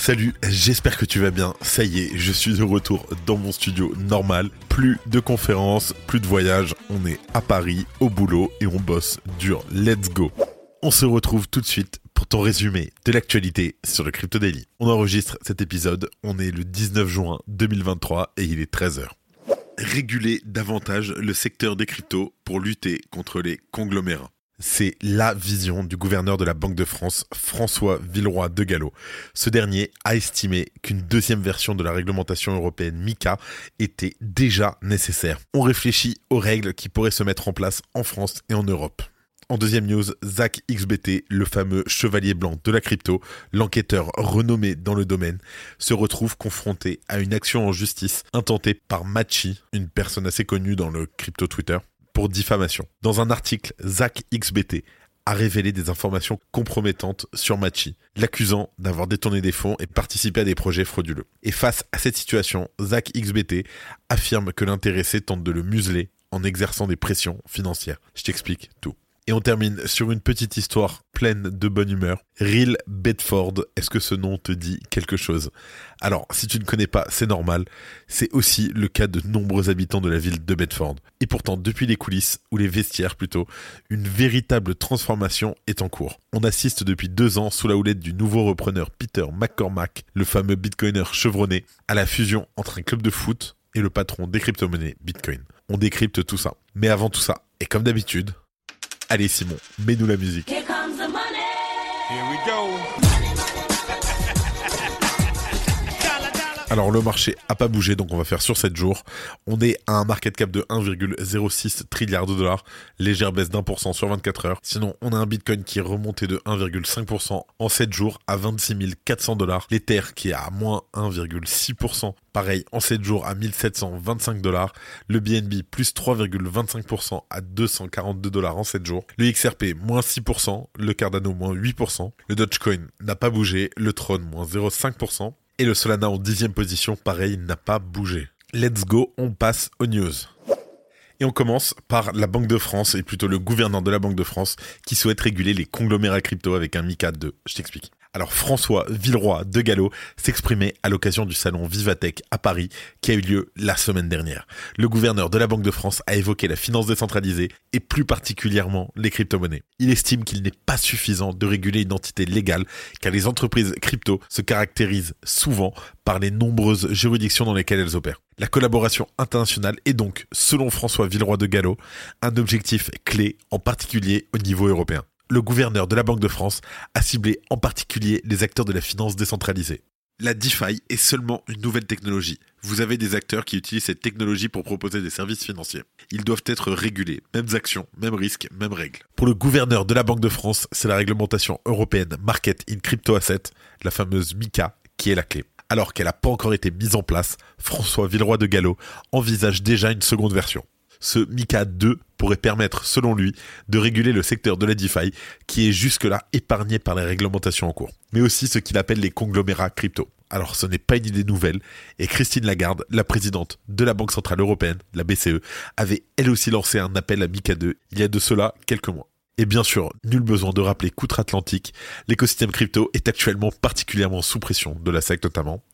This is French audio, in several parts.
Salut, j'espère que tu vas bien. Ça y est, je suis de retour dans mon studio normal. Plus de conférences, plus de voyages. On est à Paris, au boulot et on bosse dur. Let's go. On se retrouve tout de suite pour ton résumé de l'actualité sur le Crypto Daily. On enregistre cet épisode, on est le 19 juin 2023 et il est 13h. Réguler davantage le secteur des cryptos pour lutter contre les conglomérats. C'est la vision du gouverneur de la Banque de France, François Villeroy de Gallo. Ce dernier a estimé qu'une deuxième version de la réglementation européenne MICA était déjà nécessaire. On réfléchit aux règles qui pourraient se mettre en place en France et en Europe. En deuxième news, Zach XBT, le fameux chevalier blanc de la crypto, l'enquêteur renommé dans le domaine, se retrouve confronté à une action en justice intentée par Machi, une personne assez connue dans le crypto Twitter, diffamation. Dans un article, Zach XBT a révélé des informations compromettantes sur Machi, l'accusant d'avoir détourné des fonds et participé à des projets frauduleux. Et face à cette situation, Zach XBT affirme que l'intéressé tente de le museler en exerçant des pressions financières. Je t'explique tout. Et on termine sur une petite histoire pleine de bonne humeur. Real Bedford, est-ce que ce nom te dit quelque chose? Alors, si tu ne connais pas, c'est normal. C'est aussi le cas de nombreux habitants de la ville de Bedford. Et pourtant, depuis les coulisses, ou les vestiaires plutôt, une véritable transformation est en cours. On assiste depuis deux ans, sous la houlette du nouveau repreneur Peter McCormack, le fameux bitcoiner chevronné, à la fusion entre un club de foot et le patron des crypto-monnaies Bitcoin. On décrypte tout ça. Mais avant tout ça, et comme d'habitude, Allez Simon, mets-nous la musique. Here comes the money. Here we go. Alors le marché a pas bougé, donc on va faire sur 7 jours. On est à un market cap de 1,06 trilliard de dollars, légère baisse d'un pour cent sur 24 heures. Sinon, on a un Bitcoin qui est remonté de 1,5% en 7 jours à 26 400 dollars. L'Ether qui est à moins 1,6%, pareil en 7 jours à 1725 dollars. Le BNB plus 3,25% à 242 dollars en 7 jours. Le XRP moins 6%, le Cardano moins 8%. Le Dogecoin n'a pas bougé, le Tron moins 0,5%. Et le Solana en dixième position, pareil, n'a pas bougé. Let's go, on passe aux news. Et on commence par la Banque de France, et plutôt le gouverneur de la Banque de France, qui souhaite réguler les conglomérats crypto avec un MICA 2. Je t'explique. Alors François Villeroy de Gallo s'exprimait à l'occasion du salon Vivatech à Paris qui a eu lieu la semaine dernière. Le gouverneur de la Banque de France a évoqué la finance décentralisée et plus particulièrement les crypto-monnaies. Il estime qu'il n'est pas suffisant de réguler une entité légale car les entreprises crypto se caractérisent souvent par les nombreuses juridictions dans lesquelles elles opèrent. La collaboration internationale est donc, selon François Villeroy de Gallo, un objectif clé en particulier au niveau européen le gouverneur de la Banque de France a ciblé en particulier les acteurs de la finance décentralisée. La DeFi est seulement une nouvelle technologie. Vous avez des acteurs qui utilisent cette technologie pour proposer des services financiers. Ils doivent être régulés. Mêmes actions, mêmes risques, mêmes règles. Pour le gouverneur de la Banque de France, c'est la réglementation européenne Market in Crypto Asset, la fameuse MICA, qui est la clé. Alors qu'elle n'a pas encore été mise en place, François Villeroy de Gallo envisage déjà une seconde version ce MICA 2 pourrait permettre, selon lui, de réguler le secteur de la DeFi, qui est jusque-là épargné par les réglementations en cours, mais aussi ce qu'il appelle les conglomérats crypto. Alors ce n'est pas une idée nouvelle, et Christine Lagarde, la présidente de la Banque Centrale Européenne, la BCE, avait elle aussi lancé un appel à MICA 2 il y a de cela quelques mois. Et bien sûr, nul besoin de rappeler qu'outre-Atlantique, l'écosystème crypto est actuellement particulièrement sous pression, de la SEC notamment.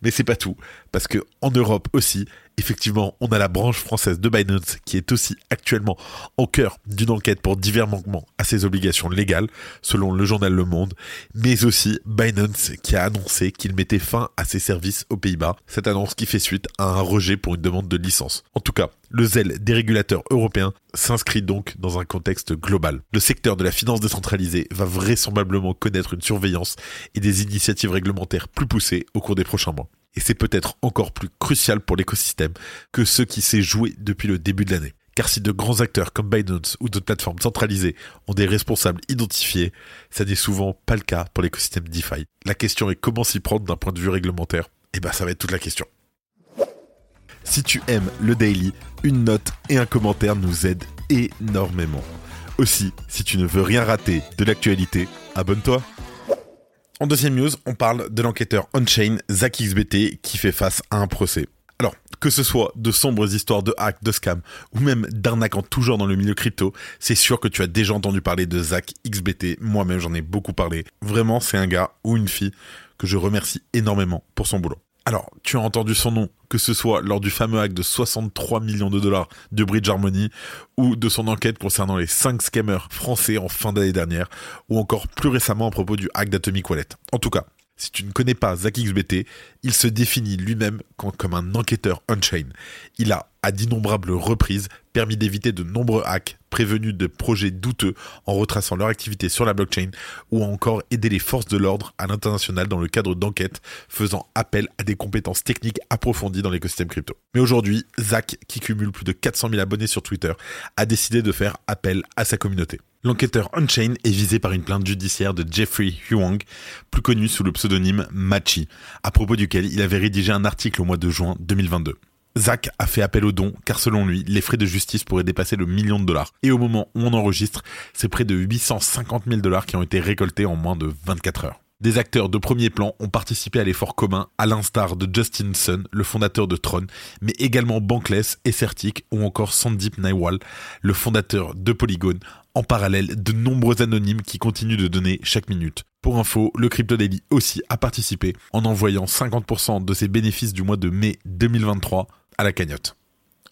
Mais c'est pas tout, parce que en Europe aussi, effectivement, on a la branche française de Binance qui est aussi actuellement au cœur d'une enquête pour divers manquements à ses obligations légales, selon le journal Le Monde, mais aussi Binance qui a annoncé qu'il mettait fin à ses services aux Pays-Bas. Cette annonce qui fait suite à un rejet pour une demande de licence. En tout cas, le zèle des régulateurs européens s'inscrit donc dans un contexte global. Le secteur de la finance décentralisée va vraisemblablement connaître une surveillance et des initiatives réglementaires plus poussées au cours des prochains mois et c'est peut-être encore plus crucial pour l'écosystème que ce qui s'est joué depuis le début de l'année. Car si de grands acteurs comme Binance ou d'autres plateformes centralisées ont des responsables identifiés, ça n'est souvent pas le cas pour l'écosystème DeFi. La question est comment s'y prendre d'un point de vue réglementaire Et eh ben ça va être toute la question. Si tu aimes le daily, une note et un commentaire nous aident énormément. Aussi, si tu ne veux rien rater de l'actualité, abonne-toi. En deuxième news, on parle de l'enquêteur on-chain Zach XBT qui fait face à un procès. Alors, que ce soit de sombres histoires de hack, de scam, ou même d'arnaque en tout genre dans le milieu crypto, c'est sûr que tu as déjà entendu parler de Zach XBT. Moi-même, j'en ai beaucoup parlé. Vraiment, c'est un gars ou une fille que je remercie énormément pour son boulot. Alors, tu as entendu son nom, que ce soit lors du fameux hack de 63 millions de dollars de Bridge Harmony, ou de son enquête concernant les 5 scammers français en fin d'année dernière, ou encore plus récemment à propos du hack d'Atomic Wallet. En tout cas, si tu ne connais pas Zach XBT, il se définit lui-même comme un enquêteur on-chain. Il a, à d'innombrables reprises, permis d'éviter de nombreux hacks, prévenu de projets douteux en retraçant leur activité sur la blockchain, ou encore aidé les forces de l'ordre à l'international dans le cadre d'enquêtes faisant appel à des compétences techniques approfondies dans l'écosystème crypto. Mais aujourd'hui, Zach, qui cumule plus de 400 000 abonnés sur Twitter, a décidé de faire appel à sa communauté. L'enquêteur Unchain est visé par une plainte judiciaire de Jeffrey Huang, plus connu sous le pseudonyme Machi, à propos duquel il avait rédigé un article au mois de juin 2022. Zach a fait appel aux dons car selon lui, les frais de justice pourraient dépasser le million de dollars. Et au moment où on enregistre, c'est près de 850 000 dollars qui ont été récoltés en moins de 24 heures. Des acteurs de premier plan ont participé à l'effort commun, à l'instar de Justin Sun, le fondateur de Tron, mais également Bankless et Certic ou encore Sandeep Naiwal, le fondateur de Polygon, en parallèle de nombreux anonymes qui continuent de donner chaque minute. Pour info, le Crypto Daily aussi a participé en envoyant 50% de ses bénéfices du mois de mai 2023 à la cagnotte.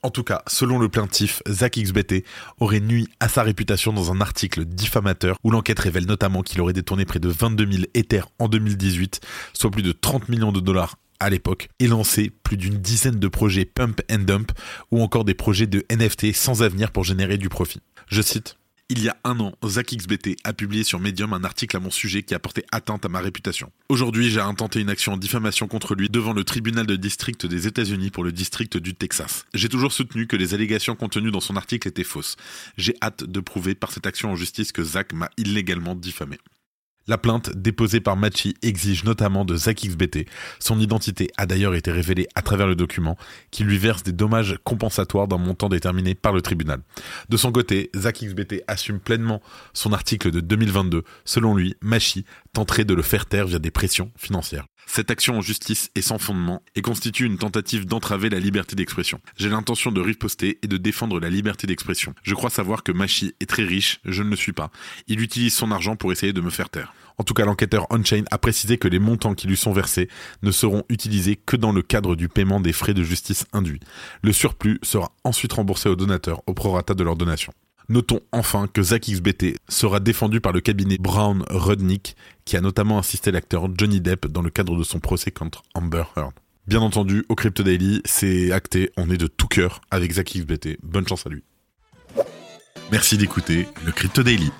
En tout cas, selon le plaintif, Zach XBT aurait nui à sa réputation dans un article diffamateur où l'enquête révèle notamment qu'il aurait détourné près de 22 000 Ethers en 2018, soit plus de 30 millions de dollars à l'époque, et lancé plus d'une dizaine de projets pump and dump ou encore des projets de NFT sans avenir pour générer du profit. Je cite il y a un an, Zach XBT a publié sur Medium un article à mon sujet qui a porté atteinte à ma réputation. Aujourd'hui, j'ai intenté une action en diffamation contre lui devant le tribunal de district des États-Unis pour le district du Texas. J'ai toujours soutenu que les allégations contenues dans son article étaient fausses. J'ai hâte de prouver par cette action en justice que Zach m'a illégalement diffamé. La plainte déposée par Machi exige notamment de Zach XBT. Son identité a d'ailleurs été révélée à travers le document qui lui verse des dommages compensatoires d'un montant déterminé par le tribunal. De son côté, Zach XBT assume pleinement son article de 2022. Selon lui, Machi tenterait de le faire taire via des pressions financières. Cette action en justice est sans fondement et constitue une tentative d'entraver la liberté d'expression. J'ai l'intention de riposter et de défendre la liberté d'expression. Je crois savoir que Machi est très riche, je ne le suis pas. Il utilise son argent pour essayer de me faire taire. En tout cas, l'enquêteur on-chain a précisé que les montants qui lui sont versés ne seront utilisés que dans le cadre du paiement des frais de justice induits. Le surplus sera ensuite remboursé aux donateurs au prorata de leur donation. Notons enfin que Zach XBT sera défendu par le cabinet Brown Rudnick, qui a notamment assisté l'acteur Johnny Depp dans le cadre de son procès contre Amber Heard. Bien entendu, au Crypto Daily, c'est acté, on est de tout cœur avec Zach XBT. Bonne chance à lui. Merci d'écouter le Crypto Daily.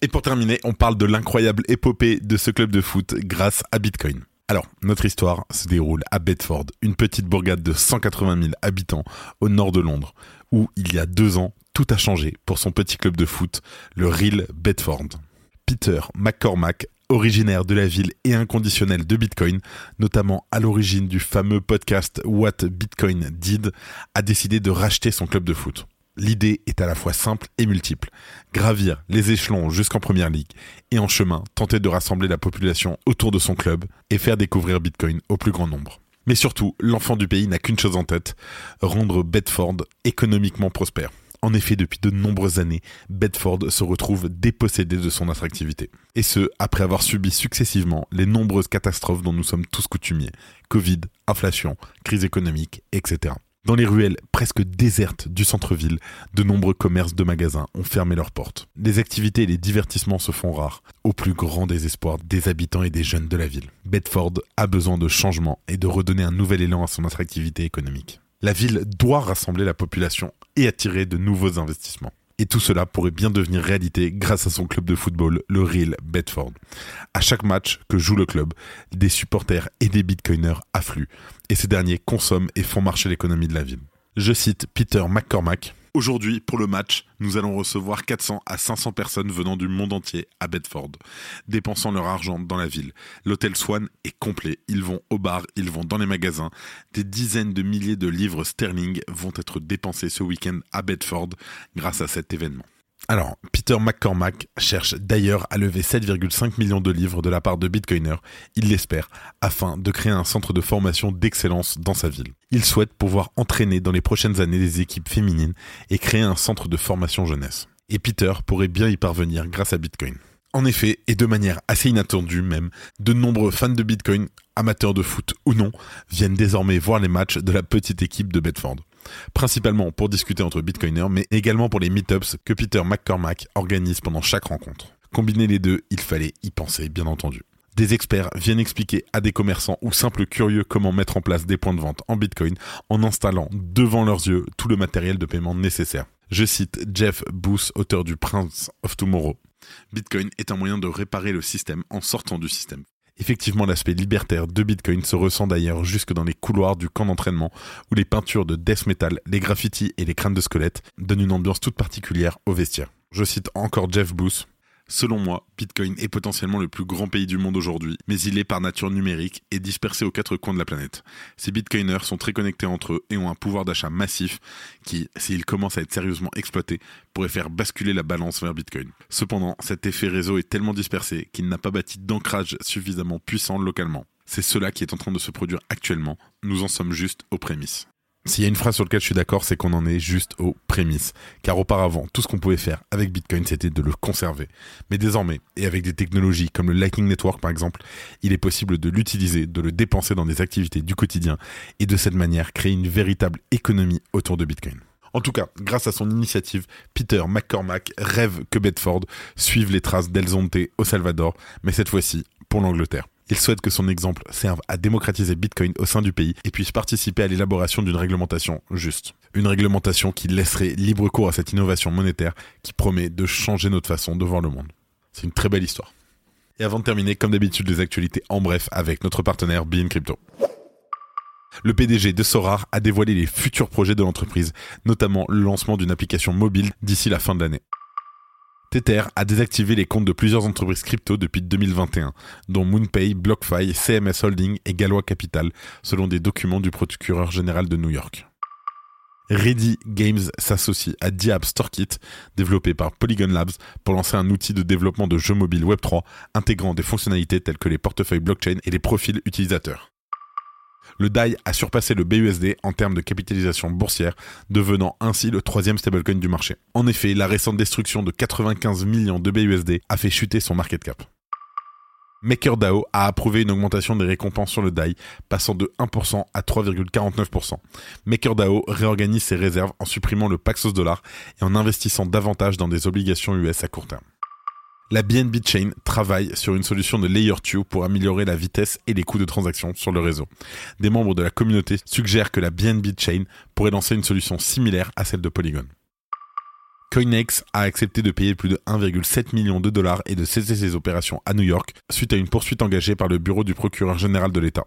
Et pour terminer, on parle de l'incroyable épopée de ce club de foot grâce à Bitcoin. Alors, notre histoire se déroule à Bedford, une petite bourgade de 180 000 habitants au nord de Londres, où il y a deux ans, tout a changé pour son petit club de foot, le Real Bedford. Peter McCormack, originaire de la ville et inconditionnel de Bitcoin, notamment à l'origine du fameux podcast What Bitcoin Did, a décidé de racheter son club de foot. L'idée est à la fois simple et multiple. Gravir les échelons jusqu'en première ligue et en chemin tenter de rassembler la population autour de son club et faire découvrir Bitcoin au plus grand nombre. Mais surtout, l'enfant du pays n'a qu'une chose en tête, rendre Bedford économiquement prospère. En effet, depuis de nombreuses années, Bedford se retrouve dépossédé de son attractivité. Et ce, après avoir subi successivement les nombreuses catastrophes dont nous sommes tous coutumiers. Covid, inflation, crise économique, etc. Dans les ruelles presque désertes du centre-ville, de nombreux commerces de magasins ont fermé leurs portes. Les activités et les divertissements se font rares, au plus grand désespoir des habitants et des jeunes de la ville. Bedford a besoin de changement et de redonner un nouvel élan à son attractivité économique. La ville doit rassembler la population et attirer de nouveaux investissements. Et tout cela pourrait bien devenir réalité grâce à son club de football, le Real Bedford. À chaque match que joue le club, des supporters et des bitcoiners affluent, et ces derniers consomment et font marcher l'économie de la ville. Je cite Peter McCormack. Aujourd'hui, pour le match, nous allons recevoir 400 à 500 personnes venant du monde entier à Bedford, dépensant leur argent dans la ville. L'hôtel Swan est complet. Ils vont au bar, ils vont dans les magasins. Des dizaines de milliers de livres sterling vont être dépensés ce week-end à Bedford grâce à cet événement. Alors, Peter McCormack cherche d'ailleurs à lever 7,5 millions de livres de la part de Bitcoiner, il l'espère, afin de créer un centre de formation d'excellence dans sa ville. Il souhaite pouvoir entraîner dans les prochaines années des équipes féminines et créer un centre de formation jeunesse. Et Peter pourrait bien y parvenir grâce à Bitcoin. En effet, et de manière assez inattendue même, de nombreux fans de Bitcoin, amateurs de foot ou non, viennent désormais voir les matchs de la petite équipe de Bedford principalement pour discuter entre bitcoiners, mais également pour les meetups que Peter McCormack organise pendant chaque rencontre. Combiner les deux, il fallait y penser, bien entendu. Des experts viennent expliquer à des commerçants ou simples curieux comment mettre en place des points de vente en Bitcoin en installant devant leurs yeux tout le matériel de paiement nécessaire. Je cite Jeff Booth, auteur du Prince of Tomorrow. Bitcoin est un moyen de réparer le système en sortant du système. Effectivement, l'aspect libertaire de Bitcoin se ressent d'ailleurs jusque dans les couloirs du camp d'entraînement où les peintures de death metal, les graffitis et les crânes de squelettes donnent une ambiance toute particulière au vestiaire. Je cite encore Jeff Booth, Selon moi, Bitcoin est potentiellement le plus grand pays du monde aujourd'hui, mais il est par nature numérique et dispersé aux quatre coins de la planète. Ces Bitcoiners sont très connectés entre eux et ont un pouvoir d'achat massif qui, s'ils commencent à être sérieusement exploités, pourrait faire basculer la balance vers Bitcoin. Cependant, cet effet réseau est tellement dispersé qu'il n'a pas bâti d'ancrage suffisamment puissant localement. C'est cela qui est en train de se produire actuellement. Nous en sommes juste aux prémices. S'il y a une phrase sur laquelle je suis d'accord, c'est qu'on en est juste aux prémices. Car auparavant, tout ce qu'on pouvait faire avec Bitcoin, c'était de le conserver. Mais désormais, et avec des technologies comme le Lightning Network par exemple, il est possible de l'utiliser, de le dépenser dans des activités du quotidien, et de cette manière créer une véritable économie autour de Bitcoin. En tout cas, grâce à son initiative, Peter McCormack rêve que Bedford suive les traces d'Elzonte au Salvador, mais cette fois-ci pour l'Angleterre. Il souhaite que son exemple serve à démocratiser Bitcoin au sein du pays et puisse participer à l'élaboration d'une réglementation juste. Une réglementation qui laisserait libre cours à cette innovation monétaire qui promet de changer notre façon de voir le monde. C'est une très belle histoire. Et avant de terminer, comme d'habitude, les actualités en bref avec notre partenaire Bean Crypto. Le PDG de Sorar a dévoilé les futurs projets de l'entreprise, notamment le lancement d'une application mobile d'ici la fin de l'année. Tether a désactivé les comptes de plusieurs entreprises crypto depuis 2021, dont MoonPay, BlockFi, CMS Holding et Galois Capital, selon des documents du procureur général de New York. Ready Games s'associe à Diab StoreKit, développé par Polygon Labs, pour lancer un outil de développement de jeux mobiles Web3 intégrant des fonctionnalités telles que les portefeuilles blockchain et les profils utilisateurs le DAI a surpassé le BUSD en termes de capitalisation boursière, devenant ainsi le troisième stablecoin du marché. En effet, la récente destruction de 95 millions de BUSD a fait chuter son market cap. MakerDAO a approuvé une augmentation des récompenses sur le DAI, passant de 1% à 3,49%. MakerDAO réorganise ses réserves en supprimant le Paxos Dollar et en investissant davantage dans des obligations US à court terme la BNB Chain travaille sur une solution de Layer 2 pour améliorer la vitesse et les coûts de transaction sur le réseau. Des membres de la communauté suggèrent que la BNB Chain pourrait lancer une solution similaire à celle de Polygon. Coinex a accepté de payer plus de 1,7 million de dollars et de cesser ses opérations à New York suite à une poursuite engagée par le bureau du procureur général de l'État.